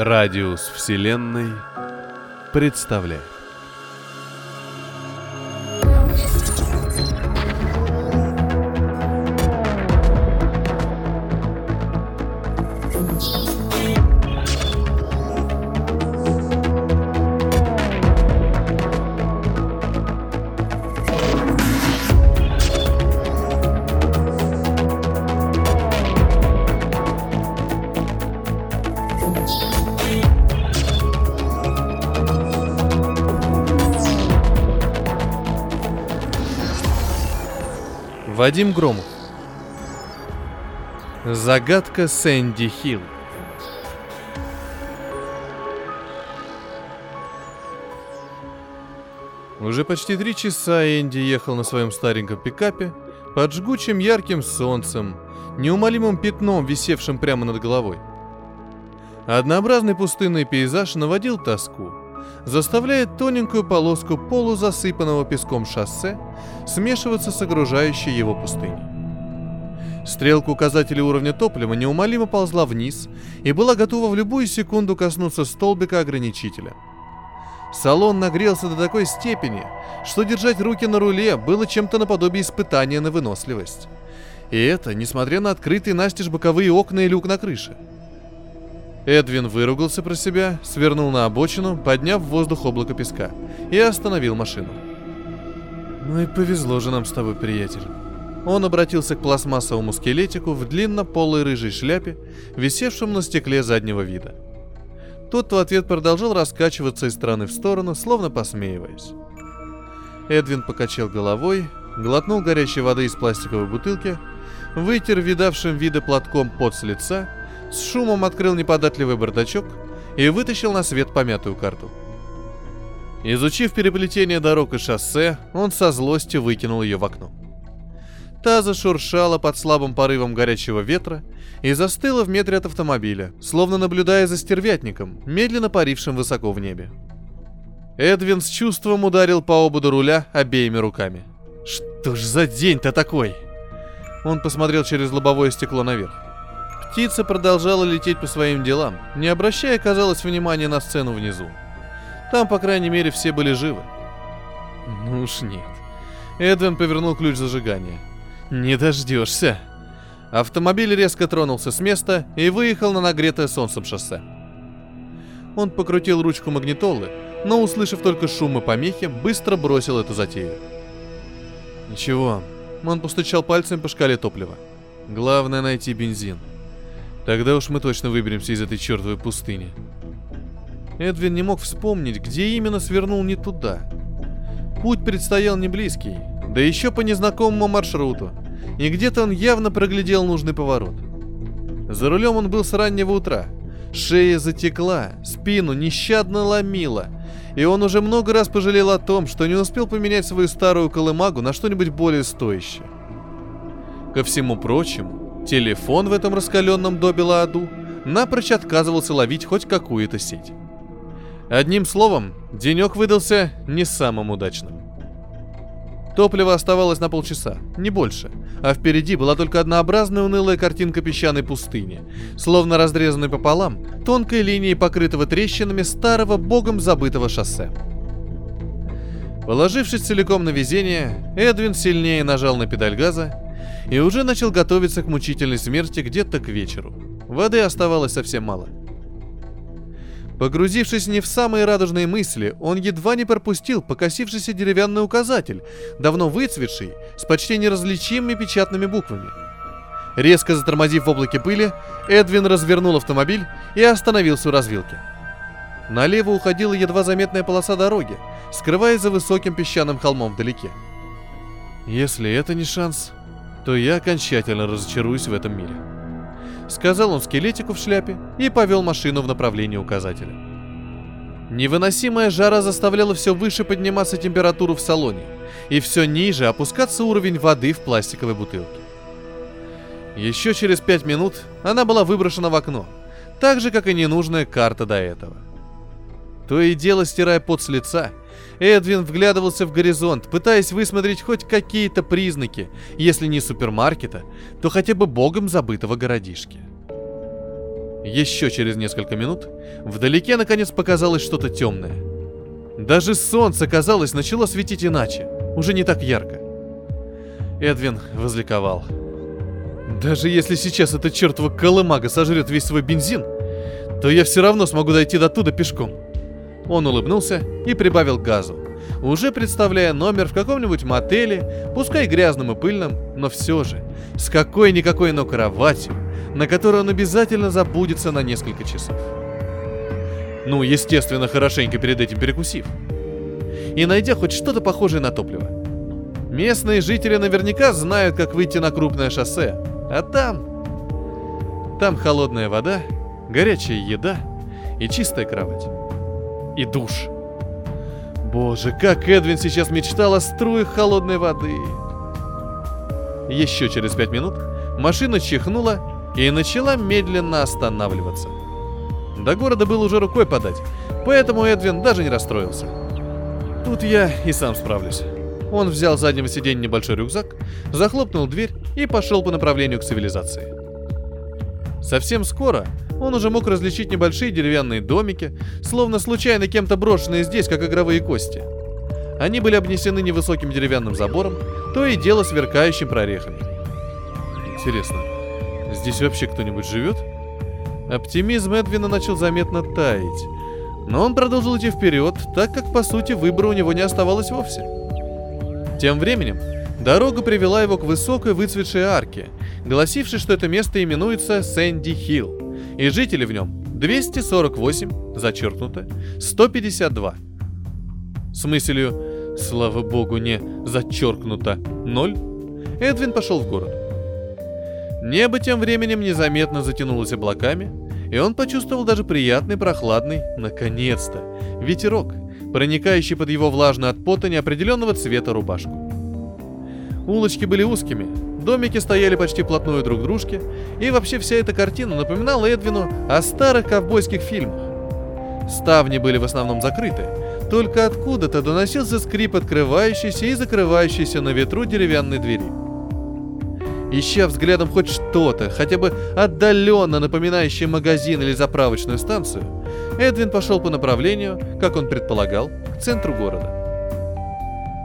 Радиус Вселенной представляет. Вадим Громов. Загадка Сэнди Хилл. Уже почти три часа Энди ехал на своем стареньком пикапе под жгучим ярким солнцем, неумолимым пятном, висевшим прямо над головой. Однообразный пустынный пейзаж наводил тоску, заставляя тоненькую полоску полузасыпанного песком шоссе смешиваться с окружающей его пустыней. Стрелка указателя уровня топлива неумолимо ползла вниз и была готова в любую секунду коснуться столбика ограничителя. Салон нагрелся до такой степени, что держать руки на руле было чем-то наподобие испытания на выносливость. И это, несмотря на открытые настежь боковые окна и люк на крыше. Эдвин выругался про себя, свернул на обочину, подняв в воздух облако песка, и остановил машину. «Ну и повезло же нам с тобой, приятель». Он обратился к пластмассовому скелетику в длинно-полой рыжей шляпе, висевшем на стекле заднего вида. Тот в ответ продолжал раскачиваться из стороны в сторону, словно посмеиваясь. Эдвин покачал головой, глотнул горячей воды из пластиковой бутылки, вытер видавшим виды платком пот с лица, с шумом открыл неподатливый бардачок и вытащил на свет помятую карту. Изучив переплетение дорог и шоссе, он со злостью выкинул ее в окно. Та зашуршала под слабым порывом горячего ветра и застыла в метре от автомобиля, словно наблюдая за стервятником, медленно парившим высоко в небе. Эдвин с чувством ударил по ободу руля обеими руками. «Что ж за день-то такой?» Он посмотрел через лобовое стекло наверх. Птица продолжала лететь по своим делам, не обращая, казалось, внимания на сцену внизу. Там, по крайней мере, все были живы. Ну уж нет. Эдвин повернул ключ зажигания. Не дождешься. Автомобиль резко тронулся с места и выехал на нагретое солнцем шоссе. Он покрутил ручку магнитолы, но, услышав только шум и помехи, быстро бросил эту затею. Ничего, он постучал пальцем по шкале топлива. Главное найти бензин. Тогда уж мы точно выберемся из этой чертовой пустыни. Эдвин не мог вспомнить, где именно свернул не туда. Путь предстоял не близкий, да еще по незнакомому маршруту, и где-то он явно проглядел нужный поворот. За рулем он был с раннего утра. Шея затекла, спину нещадно ломила, и он уже много раз пожалел о том, что не успел поменять свою старую колымагу на что-нибудь более стоящее. Ко всему прочему, телефон в этом раскаленном добе аду напрочь отказывался ловить хоть какую-то сеть. Одним словом, денек выдался не самым удачным. Топлива оставалось на полчаса, не больше, а впереди была только однообразная унылая картинка песчаной пустыни, словно разрезанной пополам тонкой линией покрытого трещинами старого богом забытого шоссе. Положившись целиком на везение, Эдвин сильнее нажал на педаль газа и уже начал готовиться к мучительной смерти где-то к вечеру. Воды оставалось совсем мало. Погрузившись не в самые радужные мысли, он едва не пропустил покосившийся деревянный указатель, давно выцветший, с почти неразличимыми печатными буквами. Резко затормозив в облаке пыли, Эдвин развернул автомобиль и остановился у развилки. Налево уходила едва заметная полоса дороги, скрываясь за высоким песчаным холмом вдалеке. Если это не шанс, то я окончательно разочаруюсь в этом мире. Сказал он скелетику в шляпе и повел машину в направлении указателя. Невыносимая жара заставляла все выше подниматься температуру в салоне и все ниже опускаться уровень воды в пластиковой бутылке. Еще через пять минут она была выброшена в окно, так же, как и ненужная карта до этого. То и дело, стирая пот с лица, Эдвин вглядывался в горизонт, пытаясь высмотреть хоть какие-то признаки, если не супермаркета, то хотя бы богом забытого городишки. Еще через несколько минут вдалеке наконец показалось что-то темное. Даже солнце, казалось, начало светить иначе, уже не так ярко. Эдвин возликовал. Даже если сейчас эта чертова колымага сожрет весь свой бензин, то я все равно смогу дойти до туда пешком. Он улыбнулся и прибавил газу, уже представляя номер в каком-нибудь мотеле, пускай грязным и пыльным, но все же, с какой-никакой, но кроватью, на которой он обязательно забудется на несколько часов. Ну, естественно, хорошенько перед этим перекусив. И найдя хоть что-то похожее на топливо. Местные жители наверняка знают, как выйти на крупное шоссе, а там... Там холодная вода, горячая еда и чистая кровать. И душ. Боже, как Эдвин сейчас мечтал о струях холодной воды. Еще через пять минут машина чихнула и начала медленно останавливаться. До города было уже рукой подать, поэтому Эдвин даже не расстроился. Тут я и сам справлюсь. Он взял с заднего сиденья небольшой рюкзак, захлопнул дверь и пошел по направлению к цивилизации. Совсем скоро он уже мог различить небольшие деревянные домики, словно случайно кем-то брошенные здесь, как игровые кости. Они были обнесены невысоким деревянным забором, то и дело сверкающим прорехами. Интересно, здесь вообще кто-нибудь живет? Оптимизм Эдвина начал заметно таять, но он продолжил идти вперед, так как, по сути, выбора у него не оставалось вовсе. Тем временем, дорога привела его к высокой выцветшей арке, гласившей, что это место именуется Сэнди Хилл, и жители в нем 248, зачеркнуто, 152. С мыслью «Слава богу, не зачеркнуто 0», Эдвин пошел в город. Небо тем временем незаметно затянулось облаками, и он почувствовал даже приятный прохладный, наконец-то, ветерок, проникающий под его влажную от пота неопределенного цвета рубашку. Улочки были узкими, домики стояли почти плотную друг к дружке, и вообще вся эта картина напоминала Эдвину о старых ковбойских фильмах. Ставни были в основном закрыты, только откуда-то доносился скрип открывающейся и закрывающейся на ветру деревянной двери. Ища взглядом хоть что-то, хотя бы отдаленно напоминающее магазин или заправочную станцию, Эдвин пошел по направлению, как он предполагал, к центру города.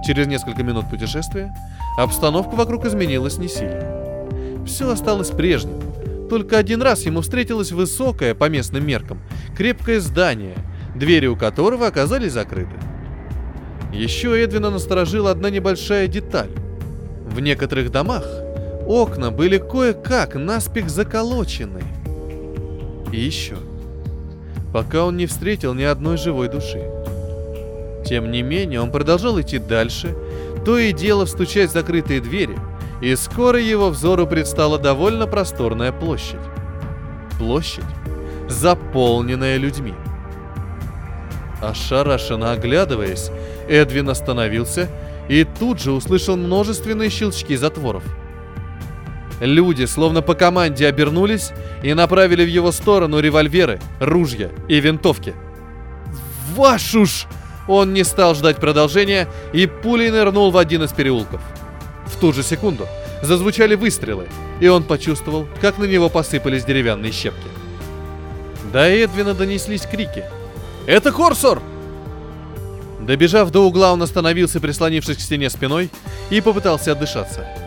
Через несколько минут путешествия обстановка вокруг изменилась не сильно. Все осталось прежним. Только один раз ему встретилось высокое, по местным меркам, крепкое здание, двери у которого оказались закрыты. Еще Эдвина насторожила одна небольшая деталь. В некоторых домах окна были кое-как наспех заколочены. И еще – пока он не встретил ни одной живой души. Тем не менее, он продолжал идти дальше, то и дело стучать в закрытые двери, и скоро его взору предстала довольно просторная площадь. Площадь, заполненная людьми. Ошарашенно оглядываясь, Эдвин остановился и тут же услышал множественные щелчки затворов – Люди, словно по команде, обернулись и направили в его сторону револьверы, ружья и винтовки. Вашу ж! Он не стал ждать продолжения и пулей нырнул в один из переулков. В ту же секунду зазвучали выстрелы, и он почувствовал, как на него посыпались деревянные щепки. До Эдвина донеслись крики. «Это Корсор!» Добежав до угла, он остановился, прислонившись к стене спиной, и попытался отдышаться –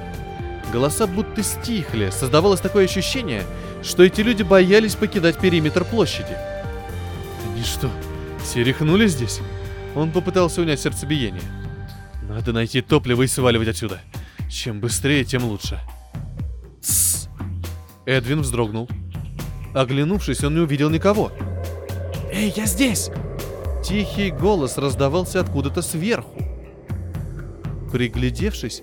Голоса будто стихли, создавалось такое ощущение, что эти люди боялись покидать периметр площади. Они что, все здесь? Он попытался унять сердцебиение. Надо найти топливо и сваливать отсюда. Чем быстрее, тем лучше. Тссс. Эдвин вздрогнул. Оглянувшись, он не увидел никого. «Эй, я здесь!» Тихий голос раздавался откуда-то сверху. Приглядевшись,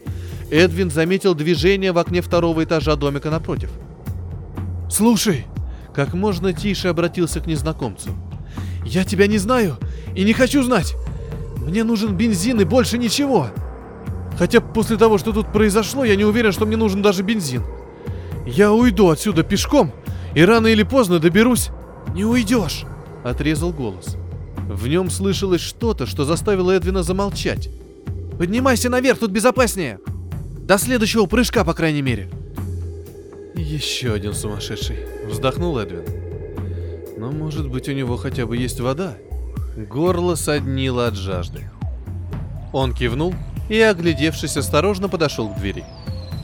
Эдвин заметил движение в окне второго этажа домика напротив. «Слушай!» — как можно тише обратился к незнакомцу. «Я тебя не знаю и не хочу знать! Мне нужен бензин и больше ничего! Хотя после того, что тут произошло, я не уверен, что мне нужен даже бензин. Я уйду отсюда пешком и рано или поздно доберусь...» «Не уйдешь!» — отрезал голос. В нем слышалось что-то, что заставило Эдвина замолчать. «Поднимайся наверх, тут безопаснее! До следующего прыжка, по крайней мере!» «Еще один сумасшедший!» — вздохнул Эдвин. «Но, может быть, у него хотя бы есть вода?» Горло соднило от жажды. Он кивнул и, оглядевшись, осторожно подошел к двери.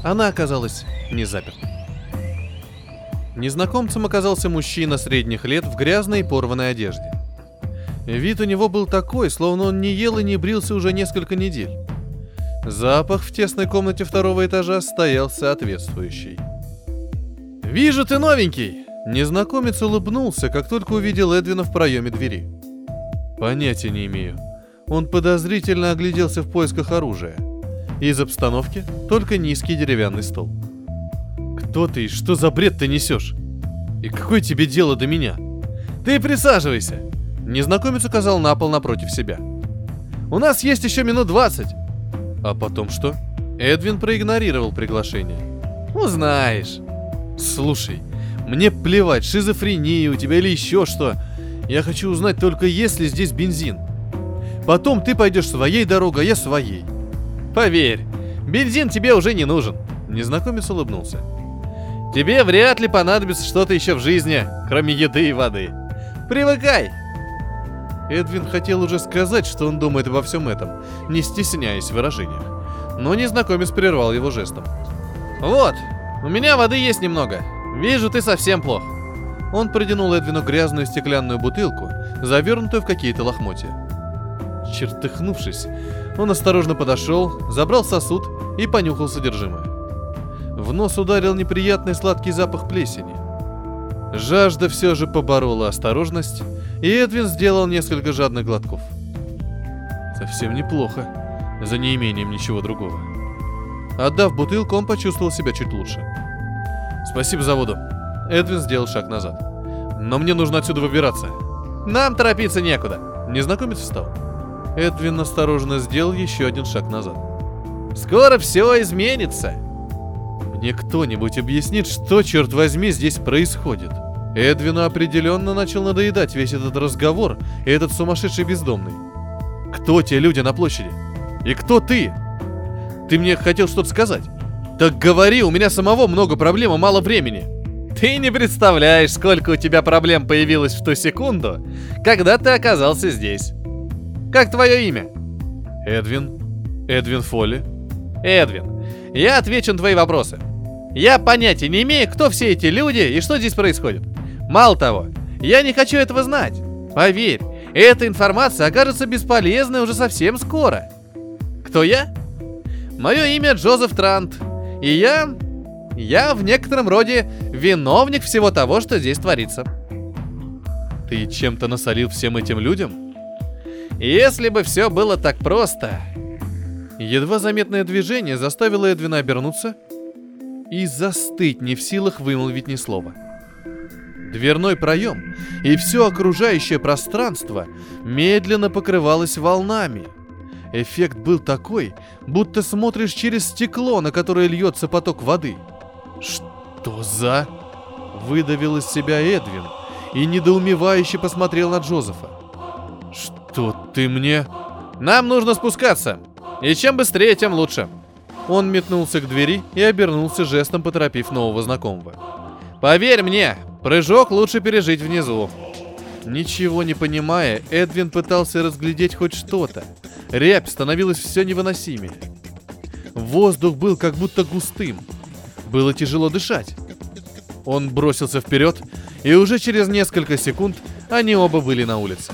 Она оказалась не заперта. Незнакомцем оказался мужчина средних лет в грязной и порванной одежде. Вид у него был такой, словно он не ел и не брился уже несколько недель. Запах в тесной комнате второго этажа стоял соответствующий. «Вижу, ты новенький!» Незнакомец улыбнулся, как только увидел Эдвина в проеме двери. «Понятия не имею». Он подозрительно огляделся в поисках оружия. Из обстановки только низкий деревянный стол. «Кто ты и что за бред ты несешь? И какое тебе дело до меня?» «Ты присаживайся!» Незнакомец указал на пол напротив себя. «У нас есть еще минут двадцать!» «А потом что?» Эдвин проигнорировал приглашение. «Узнаешь!» «Слушай, мне плевать, шизофрения у тебя или еще что. Я хочу узнать только, есть ли здесь бензин. Потом ты пойдешь своей дорогой, а я своей. Поверь, бензин тебе уже не нужен. Незнакомец улыбнулся. Тебе вряд ли понадобится что-то еще в жизни, кроме еды и воды. Привыкай. Эдвин хотел уже сказать, что он думает обо всем этом, не стесняясь в выражениях. Но незнакомец прервал его жестом. «Вот, у меня воды есть немного. Вижу, ты совсем плох». Он протянул Эдвину грязную стеклянную бутылку, завернутую в какие-то лохмотья. Чертыхнувшись, он осторожно подошел, забрал сосуд и понюхал содержимое. В нос ударил неприятный сладкий запах плесени. Жажда все же поборола осторожность, и Эдвин сделал несколько жадных глотков. Совсем неплохо, за неимением ничего другого. Отдав бутылку, он почувствовал себя чуть лучше. «Спасибо за воду». Эдвин сделал шаг назад. «Но мне нужно отсюда выбираться». «Нам торопиться некуда». Незнакомец встал. Эдвин осторожно сделал еще один шаг назад. «Скоро все изменится!» Мне кто-нибудь объяснит, что, черт возьми, здесь происходит? Эдвину определенно начал надоедать весь этот разговор и этот сумасшедший бездомный. Кто те люди на площади? И кто ты? Ты мне хотел что-то сказать? Так говори, у меня самого много проблем и мало времени. Ты не представляешь, сколько у тебя проблем появилось в ту секунду, когда ты оказался здесь. Как твое имя? Эдвин. Эдвин Фолли. Эдвин, я отвечу на твои вопросы. Я понятия не имею, кто все эти люди и что здесь происходит. Мало того, я не хочу этого знать. Поверь, эта информация окажется бесполезной уже совсем скоро. Кто я? Мое имя Джозеф Трант. И я... Я в некотором роде виновник всего того, что здесь творится. Ты чем-то насолил всем этим людям? Если бы все было так просто... Едва заметное движение заставило Эдвина обернуться и застыть, не в силах вымолвить ни слова. Дверной проем и все окружающее пространство медленно покрывалось волнами. Эффект был такой, будто смотришь через стекло, на которое льется поток воды. «Что за...» — выдавил из себя Эдвин и недоумевающе посмотрел на Джозефа. «Что ты мне...» «Нам нужно спускаться. И чем быстрее, тем лучше». Он метнулся к двери и обернулся жестом, поторопив нового знакомого. «Поверь мне, прыжок лучше пережить внизу». Ничего не понимая, Эдвин пытался разглядеть хоть что-то. Рябь становилась все невыносимее. Воздух был как будто густым. Было тяжело дышать. Он бросился вперед, и уже через несколько секунд они оба были на улице.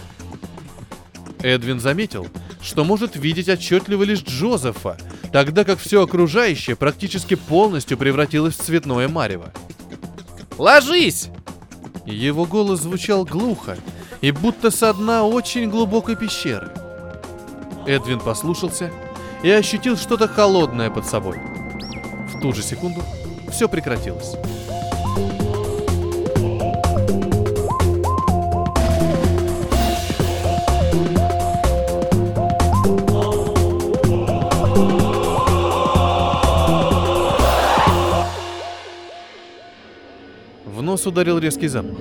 Эдвин заметил, что может видеть отчетливо лишь Джозефа, тогда как все окружающее практически полностью превратилось в цветное марево. «Ложись!» Его голос звучал глухо и будто со дна очень глубокой пещеры. Эдвин послушался и ощутил что-то холодное под собой. В ту же секунду все прекратилось. нос ударил резкий запах.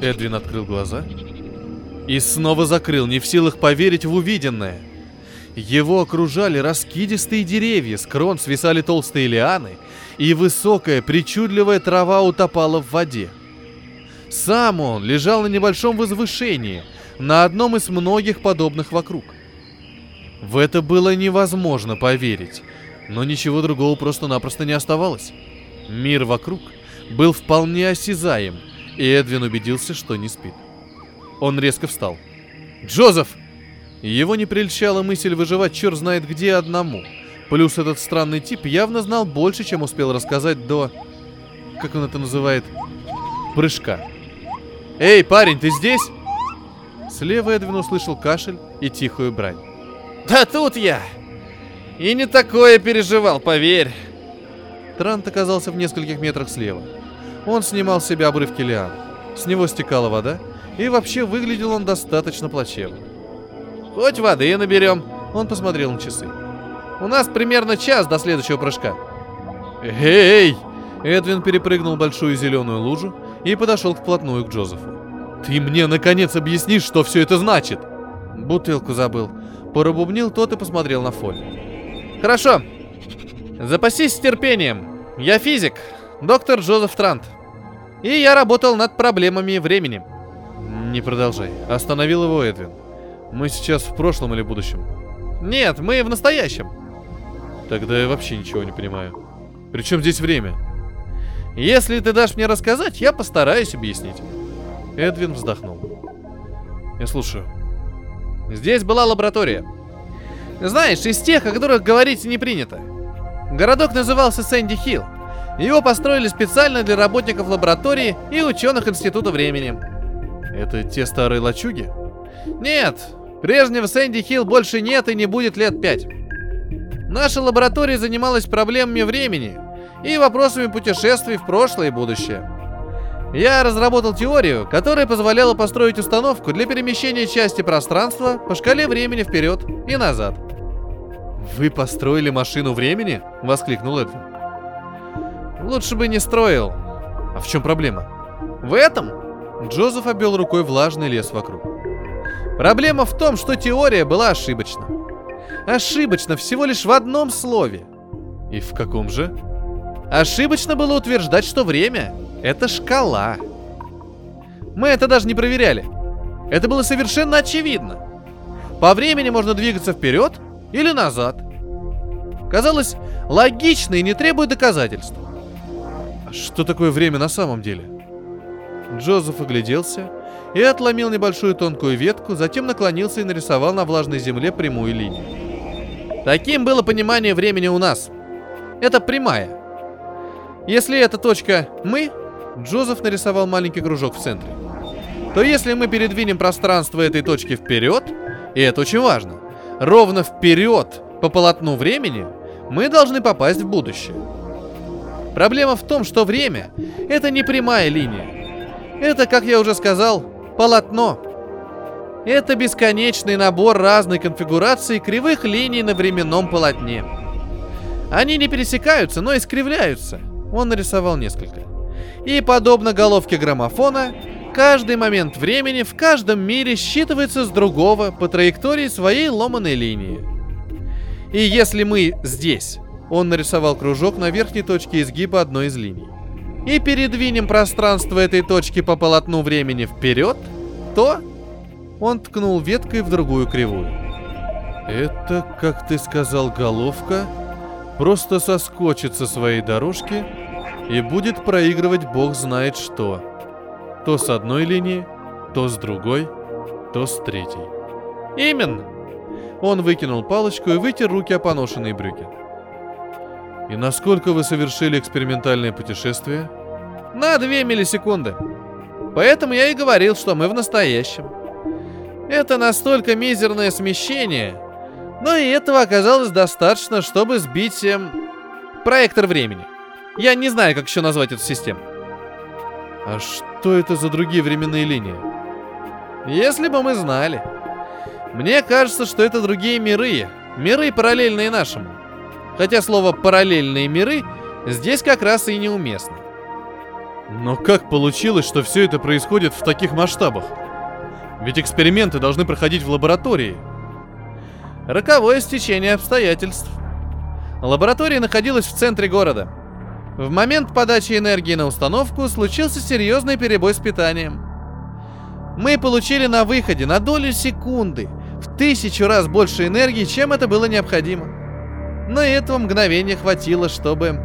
Эдвин открыл глаза И снова закрыл, не в силах поверить в увиденное. Его окружали раскидистые деревья, с крон свисали толстые лианы, и высокая причудливая трава утопала в воде. Сам он лежал на небольшом возвышении, на одном из многих подобных вокруг. В это было невозможно поверить, но ничего другого просто-напросто не оставалось. Мир вокруг был вполне осязаем, и Эдвин убедился, что не спит. Он резко встал. «Джозеф!» Его не прельщала мысль выживать черт знает где одному. Плюс этот странный тип явно знал больше, чем успел рассказать до... Как он это называет? Прыжка. «Эй, парень, ты здесь?» Слева Эдвин услышал кашель и тихую брань. «Да тут я! И не такое переживал, поверь!» Трант оказался в нескольких метрах слева. Он снимал с себя обрывки лиан. С него стекала вода, и вообще выглядел он достаточно плачевно. «Хоть воды наберем!» Он посмотрел на часы. «У нас примерно час до следующего прыжка». «Эй!» Эдвин перепрыгнул большую зеленую лужу и подошел вплотную к Джозефу. «Ты мне, наконец, объяснишь, что все это значит?» «Бутылку забыл». Пробубнил тот и посмотрел на Фоль. «Хорошо. Запасись терпением. Я физик, доктор Джозеф Трант. И я работал над проблемами времени». «Не продолжай». Остановил его Эдвин. «Мы сейчас в прошлом или будущем?» «Нет, мы в настоящем». «Тогда я вообще ничего не понимаю. Причем здесь время?» «Если ты дашь мне рассказать, я постараюсь объяснить». Эдвин вздохнул. «Я слушаю». Здесь была лаборатория. Знаешь, из тех, о которых говорить не принято. Городок назывался Сэнди Хилл. Его построили специально для работников лаборатории и ученых Института времени. Это те старые лачуги? Нет, прежнего Сэнди Хилл больше нет и не будет лет пять. Наша лаборатория занималась проблемами времени и вопросами путешествий в прошлое и будущее. Я разработал теорию, которая позволяла построить установку для перемещения части пространства по шкале времени вперед и назад. «Вы построили машину времени?» — воскликнул Эдвин. «Лучше бы не строил». «А в чем проблема?» «В этом?» Джозеф обвел рукой влажный лес вокруг. «Проблема в том, что теория была ошибочна. Ошибочно всего лишь в одном слове». «И в каком же?» «Ошибочно было утверждать, что время это шкала. Мы это даже не проверяли. Это было совершенно очевидно. По времени можно двигаться вперед или назад. Казалось логично и не требует доказательств. А что такое время на самом деле? Джозеф огляделся и отломил небольшую тонкую ветку, затем наклонился и нарисовал на влажной земле прямую линию. Таким было понимание времени у нас. Это прямая. Если эта точка «мы», Джозеф нарисовал маленький кружок в центре. То если мы передвинем пространство этой точки вперед, и это очень важно, ровно вперед по полотну времени, мы должны попасть в будущее. Проблема в том, что время — это не прямая линия. Это, как я уже сказал, полотно. Это бесконечный набор разной конфигурации кривых линий на временном полотне. Они не пересекаются, но искривляются. Он нарисовал несколько. И подобно головке граммофона, каждый момент времени в каждом мире считывается с другого по траектории своей ломаной линии. И если мы здесь, он нарисовал кружок на верхней точке изгиба одной из линий, и передвинем пространство этой точки по полотну времени вперед, то он ткнул веткой в другую кривую. Это, как ты сказал, головка просто соскочит со своей дорожки и будет проигрывать бог знает что. То с одной линии, то с другой, то с третьей. Именно. Он выкинул палочку и вытер руки о поношенные брюки. И насколько вы совершили экспериментальное путешествие? На две миллисекунды. Поэтому я и говорил, что мы в настоящем. Это настолько мизерное смещение, но и этого оказалось достаточно, чтобы сбить эм, проектор времени. Я не знаю, как еще назвать эту систему. А что это за другие временные линии? Если бы мы знали. Мне кажется, что это другие миры. Миры, параллельные нашему. Хотя слово «параллельные миры» здесь как раз и неуместно. Но как получилось, что все это происходит в таких масштабах? Ведь эксперименты должны проходить в лаборатории. Роковое стечение обстоятельств. Лаборатория находилась в центре города. В момент подачи энергии на установку случился серьезный перебой с питанием. Мы получили на выходе на долю секунды в тысячу раз больше энергии, чем это было необходимо. Но этого мгновения хватило, чтобы...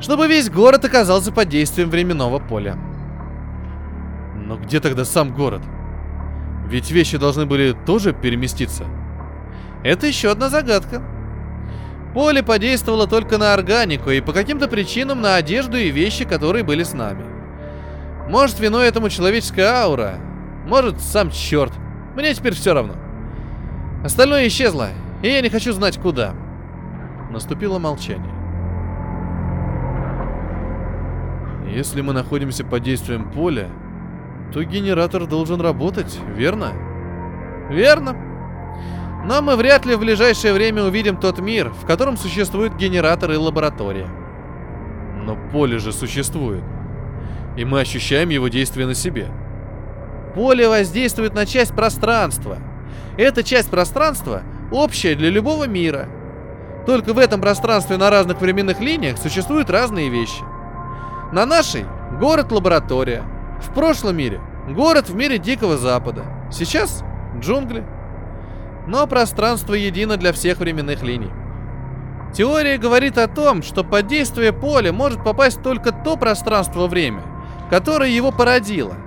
Чтобы весь город оказался под действием временного поля. Но где тогда сам город? Ведь вещи должны были тоже переместиться. Это еще одна загадка. Поле подействовало только на органику и по каким-то причинам на одежду и вещи, которые были с нами. Может, виной этому человеческая аура, может, сам черт. Мне теперь все равно. Остальное исчезло, и я не хочу знать куда. Наступило молчание. Если мы находимся под действием поля, то генератор должен работать, верно? Верно. Но мы вряд ли в ближайшее время увидим тот мир, в котором существует генератор и лаборатория. Но поле же существует. И мы ощущаем его действие на себе. Поле воздействует на часть пространства. Эта часть пространства общая для любого мира. Только в этом пространстве на разных временных линиях существуют разные вещи. На нашей – город-лаборатория. В прошлом мире – город в мире Дикого Запада. Сейчас – джунгли. Но пространство едино для всех временных линий. Теория говорит о том, что под действие поля может попасть только то пространство-время, которое его породило –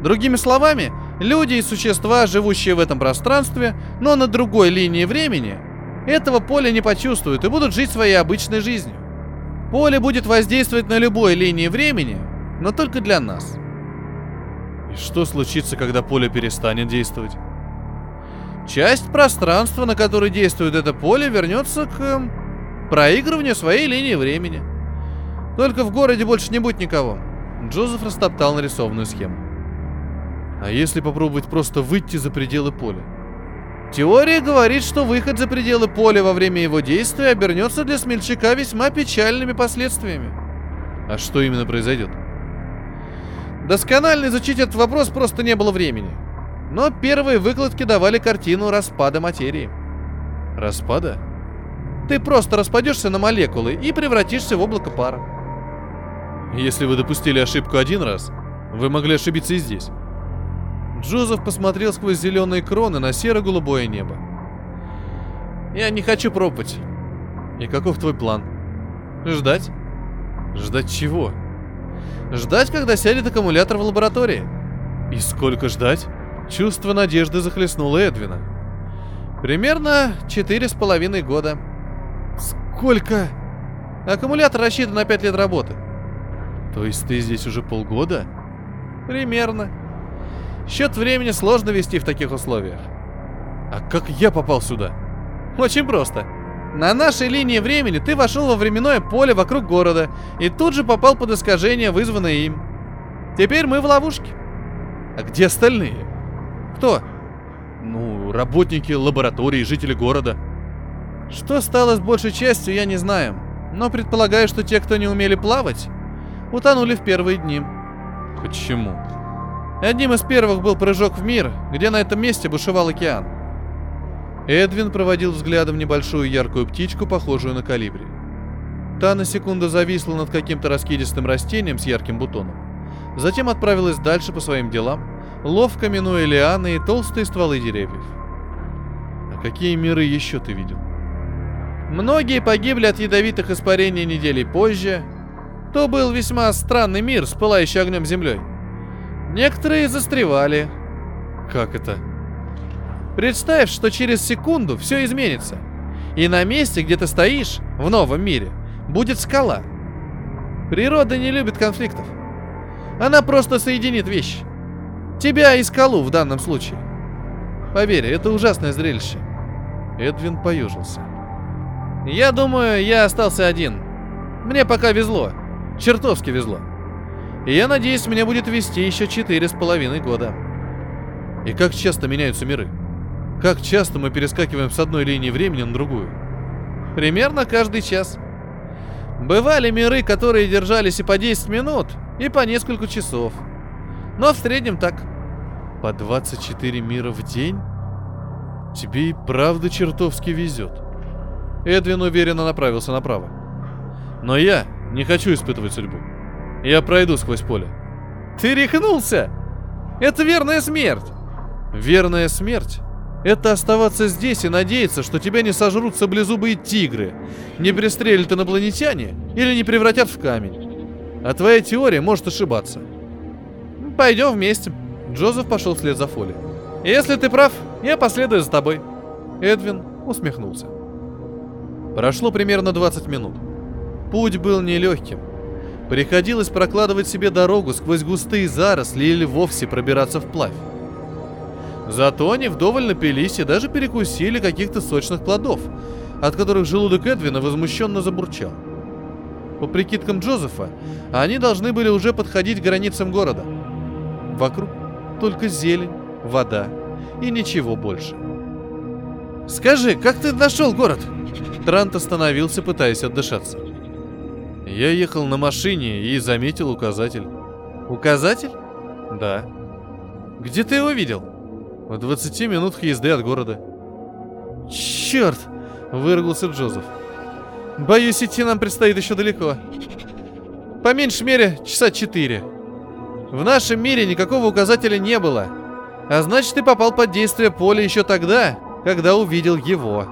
Другими словами, люди и существа, живущие в этом пространстве, но на другой линии времени, этого поля не почувствуют и будут жить своей обычной жизнью. Поле будет воздействовать на любой линии времени, но только для нас. И что случится, когда поле перестанет действовать? Часть пространства, на которой действует это поле, вернется к эм, проигрыванию своей линии времени. Только в городе больше не будет никого. Джозеф растоптал нарисованную схему. А если попробовать просто выйти за пределы поля? Теория говорит, что выход за пределы поля во время его действия обернется для смельчака весьма печальными последствиями. А что именно произойдет? Досконально изучить этот вопрос просто не было времени. Но первые выкладки давали картину распада материи. Распада? Ты просто распадешься на молекулы и превратишься в облако пара. Если вы допустили ошибку один раз, вы могли ошибиться и здесь. Джозеф посмотрел сквозь зеленые кроны на серо-голубое небо. «Я не хочу пробовать». «И каков твой план?» «Ждать». «Ждать чего?» «Ждать, когда сядет аккумулятор в лаборатории». «И сколько ждать?» Чувство надежды захлестнуло Эдвина. «Примерно четыре с половиной года». «Сколько?» «Аккумулятор рассчитан на пять лет работы». «То есть ты здесь уже полгода?» «Примерно», Счет времени сложно вести в таких условиях. А как я попал сюда? Очень просто. На нашей линии времени ты вошел во временное поле вокруг города и тут же попал под искажение, вызванное им. Теперь мы в ловушке. А где остальные? Кто? Ну, работники лаборатории, жители города. Что стало с большей частью, я не знаю. Но предполагаю, что те, кто не умели плавать, утонули в первые дни. Почему? Одним из первых был прыжок в мир, где на этом месте бушевал океан. Эдвин проводил взглядом небольшую яркую птичку, похожую на калибри. Та на секунду зависла над каким-то раскидистым растением с ярким бутоном. Затем отправилась дальше по своим делам, ловко минуя лианы и толстые стволы деревьев. А какие миры еще ты видел? Многие погибли от ядовитых испарений недели позже. То был весьма странный мир с пылающей огнем землей. Некоторые застревали. Как это? Представь, что через секунду все изменится. И на месте, где ты стоишь, в новом мире, будет скала. Природа не любит конфликтов. Она просто соединит вещи. Тебя и скалу в данном случае. Поверь, это ужасное зрелище. Эдвин поюжился. Я думаю, я остался один. Мне пока везло. Чертовски везло. И я надеюсь, меня будет вести еще четыре с половиной года. И как часто меняются миры? Как часто мы перескакиваем с одной линии времени на другую? Примерно каждый час. Бывали миры, которые держались и по 10 минут, и по несколько часов. Но в среднем так. По 24 мира в день? Тебе и правда чертовски везет. Эдвин уверенно направился направо. Но я не хочу испытывать судьбу. Я пройду сквозь поле. Ты рехнулся! Это верная смерть! Верная смерть — это оставаться здесь и надеяться, что тебя не сожрут саблезубые тигры, не пристрелят инопланетяне или не превратят в камень. А твоя теория может ошибаться. Пойдем вместе. Джозеф пошел вслед за Фоли. Если ты прав, я последую за тобой. Эдвин усмехнулся. Прошло примерно 20 минут. Путь был нелегким. Приходилось прокладывать себе дорогу сквозь густые заросли или вовсе пробираться вплавь. Зато они вдоволь напились и даже перекусили каких-то сочных плодов, от которых желудок Эдвина возмущенно забурчал. По прикидкам Джозефа, они должны были уже подходить к границам города. Вокруг только зелень, вода и ничего больше. «Скажи, как ты нашел город?» Трант остановился, пытаясь отдышаться. Я ехал на машине и заметил указатель. «Указатель?» Да. «Где ты его видел?» В 20 минутах езды от города. «Черт!» — выругался Джозеф. «Боюсь, идти нам предстоит еще далеко. По меньшей мере, часа четыре. В нашем мире никакого указателя не было. А значит, ты попал под действие поля еще тогда, когда увидел его».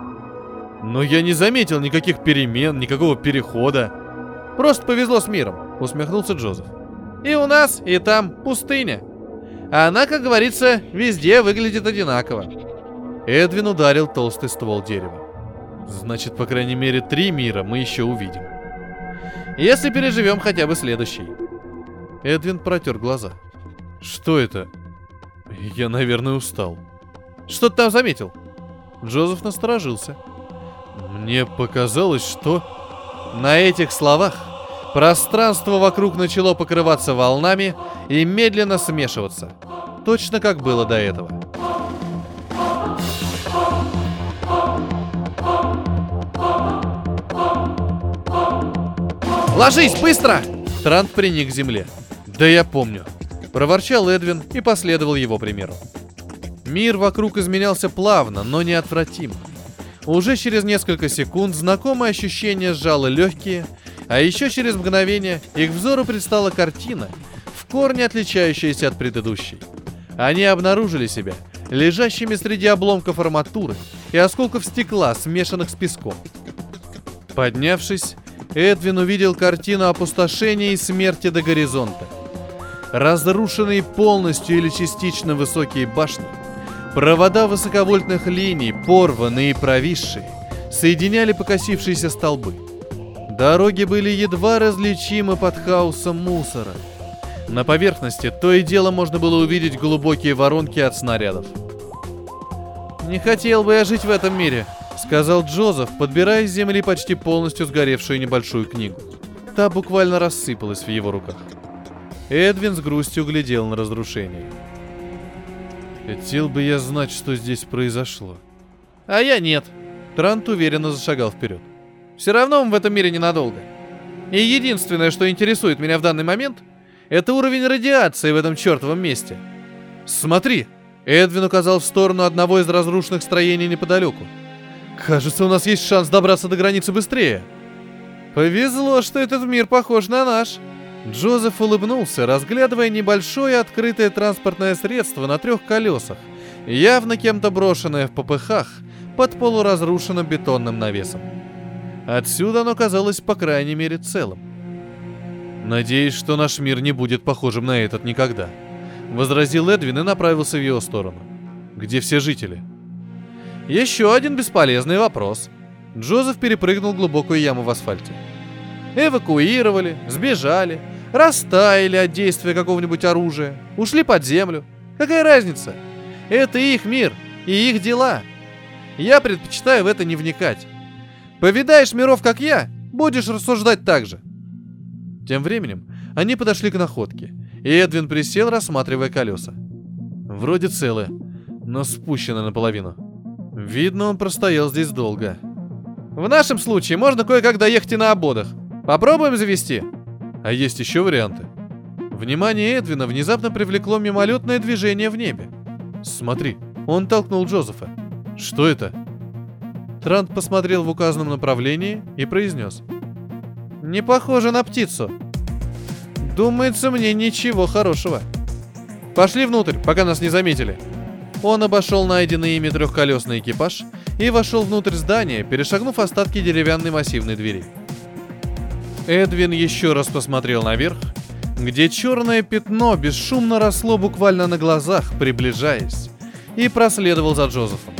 «Но я не заметил никаких перемен, никакого перехода», Просто повезло с миром», — усмехнулся Джозеф. «И у нас, и там пустыня. А она, как говорится, везде выглядит одинаково». Эдвин ударил толстый ствол дерева. «Значит, по крайней мере, три мира мы еще увидим». «Если переживем хотя бы следующий». Эдвин протер глаза. «Что это?» «Я, наверное, устал». «Что ты там заметил?» Джозеф насторожился. «Мне показалось, что...» На этих словах пространство вокруг начало покрываться волнами и медленно смешиваться, точно как было до этого. «Ложись, быстро!» Трант приник к земле. «Да я помню», — проворчал Эдвин и последовал его примеру. Мир вокруг изменялся плавно, но неотвратимо. Уже через несколько секунд знакомое ощущение сжало легкие, а еще через мгновение их взору предстала картина, в корне отличающаяся от предыдущей. Они обнаружили себя лежащими среди обломков арматуры и осколков стекла, смешанных с песком. Поднявшись, Эдвин увидел картину опустошения и смерти до горизонта. Разрушенные полностью или частично высокие башни – Провода высоковольтных линий, порванные и провисшие, соединяли покосившиеся столбы. Дороги были едва различимы под хаосом мусора. На поверхности то и дело можно было увидеть глубокие воронки от снарядов. «Не хотел бы я жить в этом мире», — сказал Джозеф, подбирая с земли почти полностью сгоревшую небольшую книгу. Та буквально рассыпалась в его руках. Эдвин с грустью глядел на разрушение. Хотел бы я знать, что здесь произошло. А я нет. Трант уверенно зашагал вперед. Все равно мы в этом мире ненадолго. И единственное, что интересует меня в данный момент, это уровень радиации в этом чертовом месте. Смотри! Эдвин указал в сторону одного из разрушенных строений неподалеку. Кажется, у нас есть шанс добраться до границы быстрее. Повезло, что этот мир похож на наш. Джозеф улыбнулся, разглядывая небольшое открытое транспортное средство на трех колесах, явно кем-то брошенное в попыхах под полуразрушенным бетонным навесом. Отсюда оно казалось по крайней мере целым. «Надеюсь, что наш мир не будет похожим на этот никогда», — возразил Эдвин и направился в его сторону. «Где все жители?» «Еще один бесполезный вопрос». Джозеф перепрыгнул глубокую яму в асфальте. Эвакуировали, сбежали, растаяли от действия какого-нибудь оружия, ушли под землю. Какая разница? Это их мир и их дела. Я предпочитаю в это не вникать. Повидаешь миров, как я, будешь рассуждать так же. Тем временем они подошли к находке, и Эдвин присел, рассматривая колеса. Вроде целые, но спущены наполовину. Видно, он простоял здесь долго. В нашем случае можно кое-как доехать и на ободах. Попробуем завести. А есть еще варианты. Внимание Эдвина внезапно привлекло мимолетное движение в небе. Смотри, он толкнул Джозефа. Что это? Трант посмотрел в указанном направлении и произнес. Не похоже на птицу. Думается мне ничего хорошего. Пошли внутрь, пока нас не заметили. Он обошел найденный ими трехколесный экипаж и вошел внутрь здания, перешагнув остатки деревянной массивной двери. Эдвин еще раз посмотрел наверх, где черное пятно бесшумно росло буквально на глазах, приближаясь, и проследовал за Джозефом.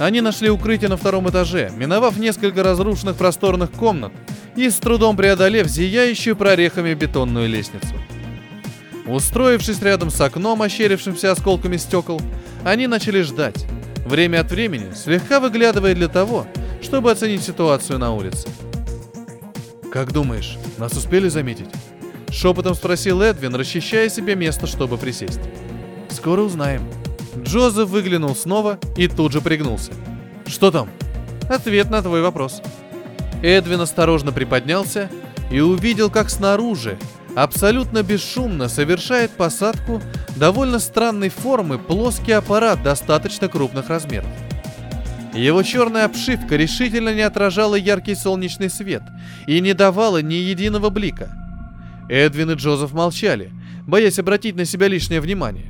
Они нашли укрытие на втором этаже, миновав несколько разрушенных просторных комнат и с трудом преодолев зияющую прорехами бетонную лестницу. Устроившись рядом с окном, ощерившимся осколками стекол, они начали ждать, время от времени слегка выглядывая для того, чтобы оценить ситуацию на улице. «Как думаешь, нас успели заметить?» Шепотом спросил Эдвин, расчищая себе место, чтобы присесть. «Скоро узнаем». Джозеф выглянул снова и тут же пригнулся. «Что там?» «Ответ на твой вопрос». Эдвин осторожно приподнялся и увидел, как снаружи, абсолютно бесшумно совершает посадку довольно странной формы плоский аппарат достаточно крупных размеров. Его черная обшивка решительно не отражала яркий солнечный свет и не давала ни единого блика. Эдвин и Джозеф молчали, боясь обратить на себя лишнее внимание.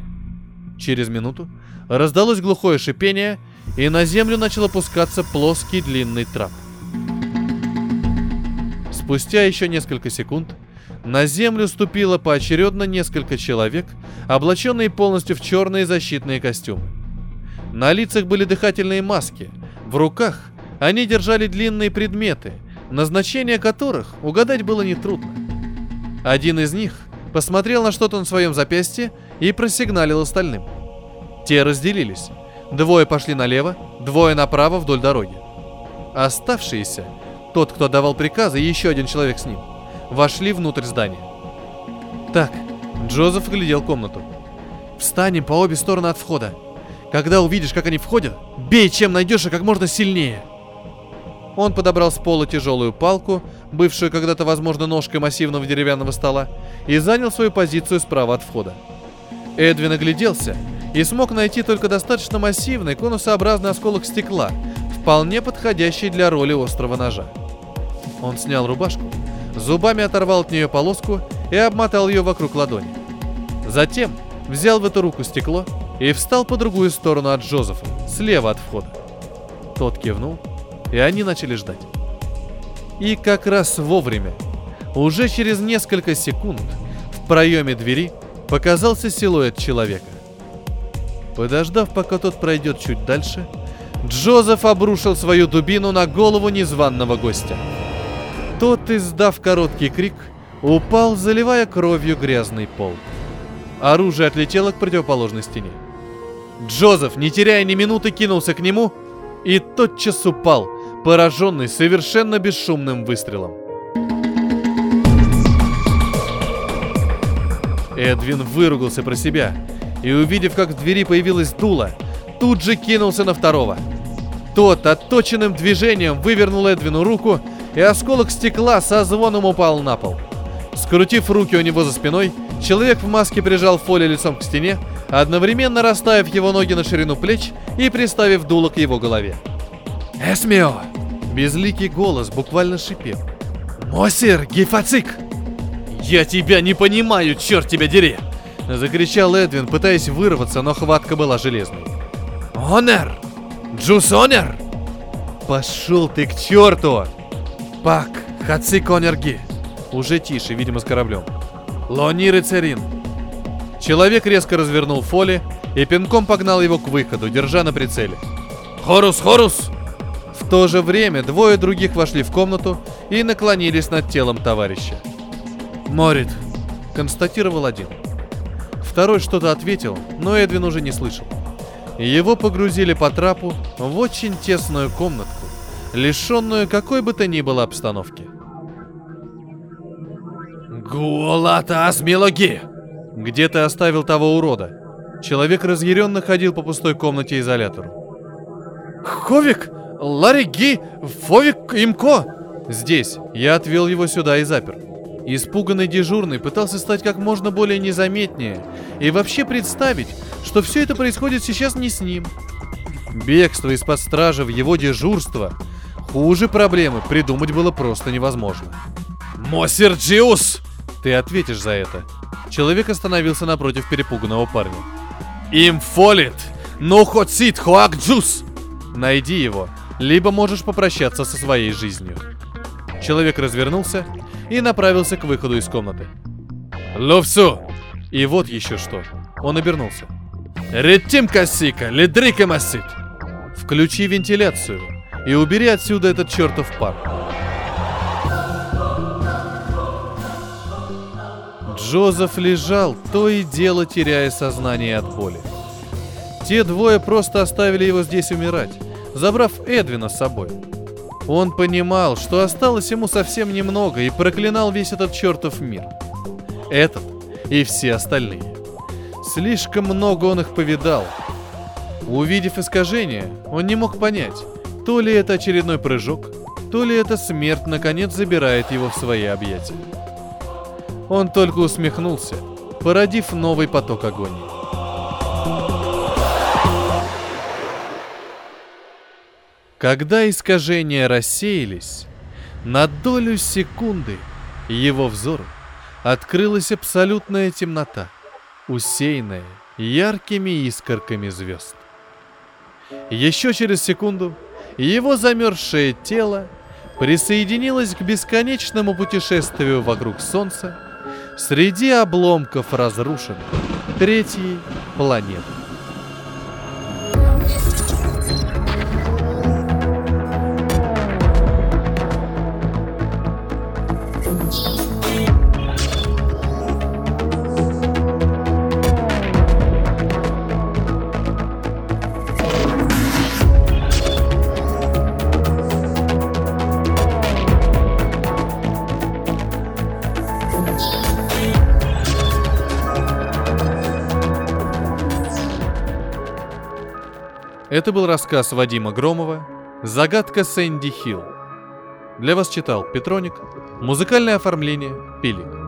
Через минуту раздалось глухое шипение, и на землю начал опускаться плоский длинный трап. Спустя еще несколько секунд на землю ступило поочередно несколько человек, облаченные полностью в черные защитные костюмы. На лицах были дыхательные маски, в руках они держали длинные предметы, назначение которых угадать было нетрудно. Один из них посмотрел на что-то на своем запястье и просигналил остальным. Те разделились. Двое пошли налево, двое направо вдоль дороги. Оставшиеся, тот, кто давал приказы, и еще один человек с ним, вошли внутрь здания. Так, Джозеф глядел комнату. Встанем по обе стороны от входа. Когда увидишь, как они входят, бей чем найдешь и как можно сильнее. Он подобрал с пола тяжелую палку, бывшую когда-то, возможно, ножкой массивного деревянного стола, и занял свою позицию справа от входа. Эдвин огляделся и смог найти только достаточно массивный конусообразный осколок стекла, вполне подходящий для роли острого ножа. Он снял рубашку, зубами оторвал от нее полоску и обмотал ее вокруг ладони. Затем взял в эту руку стекло и встал по другую сторону от Джозефа, слева от входа. Тот кивнул, и они начали ждать. И как раз вовремя, уже через несколько секунд, в проеме двери показался силуэт человека. Подождав, пока тот пройдет чуть дальше, Джозеф обрушил свою дубину на голову незваного гостя. Тот, издав короткий крик, упал, заливая кровью грязный пол. Оружие отлетело к противоположной стене. Джозеф, не теряя ни минуты, кинулся к нему и тотчас упал, пораженный совершенно бесшумным выстрелом. Эдвин выругался про себя и, увидев, как в двери появилась дуло, тут же кинулся на второго. Тот отточенным движением вывернул Эдвину руку, и осколок стекла со звоном упал на пол. Скрутив руки у него за спиной, человек в маске прижал Фоли лицом к стене, одновременно расставив его ноги на ширину плеч и приставив дуло к его голове. «Эсмио!» Безликий голос буквально шипел. «Мосир, гифацик!» «Я тебя не понимаю, черт тебя дери!» Закричал Эдвин, пытаясь вырваться, но хватка была железной. «Онер! Джус Онер!» «Пошел ты к черту!» «Пак, хацик Онерги!» Уже тише, видимо, с кораблем. «Лони Рыцарин!» Человек резко развернул Фоли и пинком погнал его к выходу, держа на прицеле. «Хорус, Хорус!» В то же время двое других вошли в комнату и наклонились над телом товарища. «Морит», — констатировал один. Второй что-то ответил, но Эдвин уже не слышал. Его погрузили по трапу в очень тесную комнатку, лишенную какой бы то ни было обстановки. «Гуалата Асмилоги!» «Где ты оставил того урода?» Человек разъяренно ходил по пустой комнате изолятору. «Ховик! Лариги! Фовик Имко!» «Здесь. Я отвел его сюда и запер». Испуганный дежурный пытался стать как можно более незаметнее и вообще представить, что все это происходит сейчас не с ним. Бегство из-под стражи в его дежурство хуже проблемы придумать было просто невозможно. Мосерджиус! Ты ответишь за это. Человек остановился напротив перепуганного парня. Им фолит! Ну хоцит хуак джус! Найди его, либо можешь попрощаться со своей жизнью. Человек развернулся и направился к выходу из комнаты. Ловсу! И вот еще что. Он обернулся. Ретим косика, ледрика масит! Включи вентиляцию и убери отсюда этот чертов пар. Джозеф лежал, то и дело теряя сознание от боли. Те двое просто оставили его здесь умирать, забрав Эдвина с собой. Он понимал, что осталось ему совсем немного и проклинал весь этот чертов мир. Этот и все остальные. Слишком много он их повидал. Увидев искажение, он не мог понять, то ли это очередной прыжок, то ли это смерть наконец забирает его в свои объятия. Он только усмехнулся, породив новый поток агонии. Когда искажения рассеялись, на долю секунды его взору открылась абсолютная темнота, усеянная яркими искорками звезд. Еще через секунду его замерзшее тело присоединилось к бесконечному путешествию вокруг Солнца среди обломков разрушенной третьей планеты. Это был рассказ Вадима Громова «Загадка Сэнди Хилл». Для вас читал Петроник, музыкальное оформление Пилик.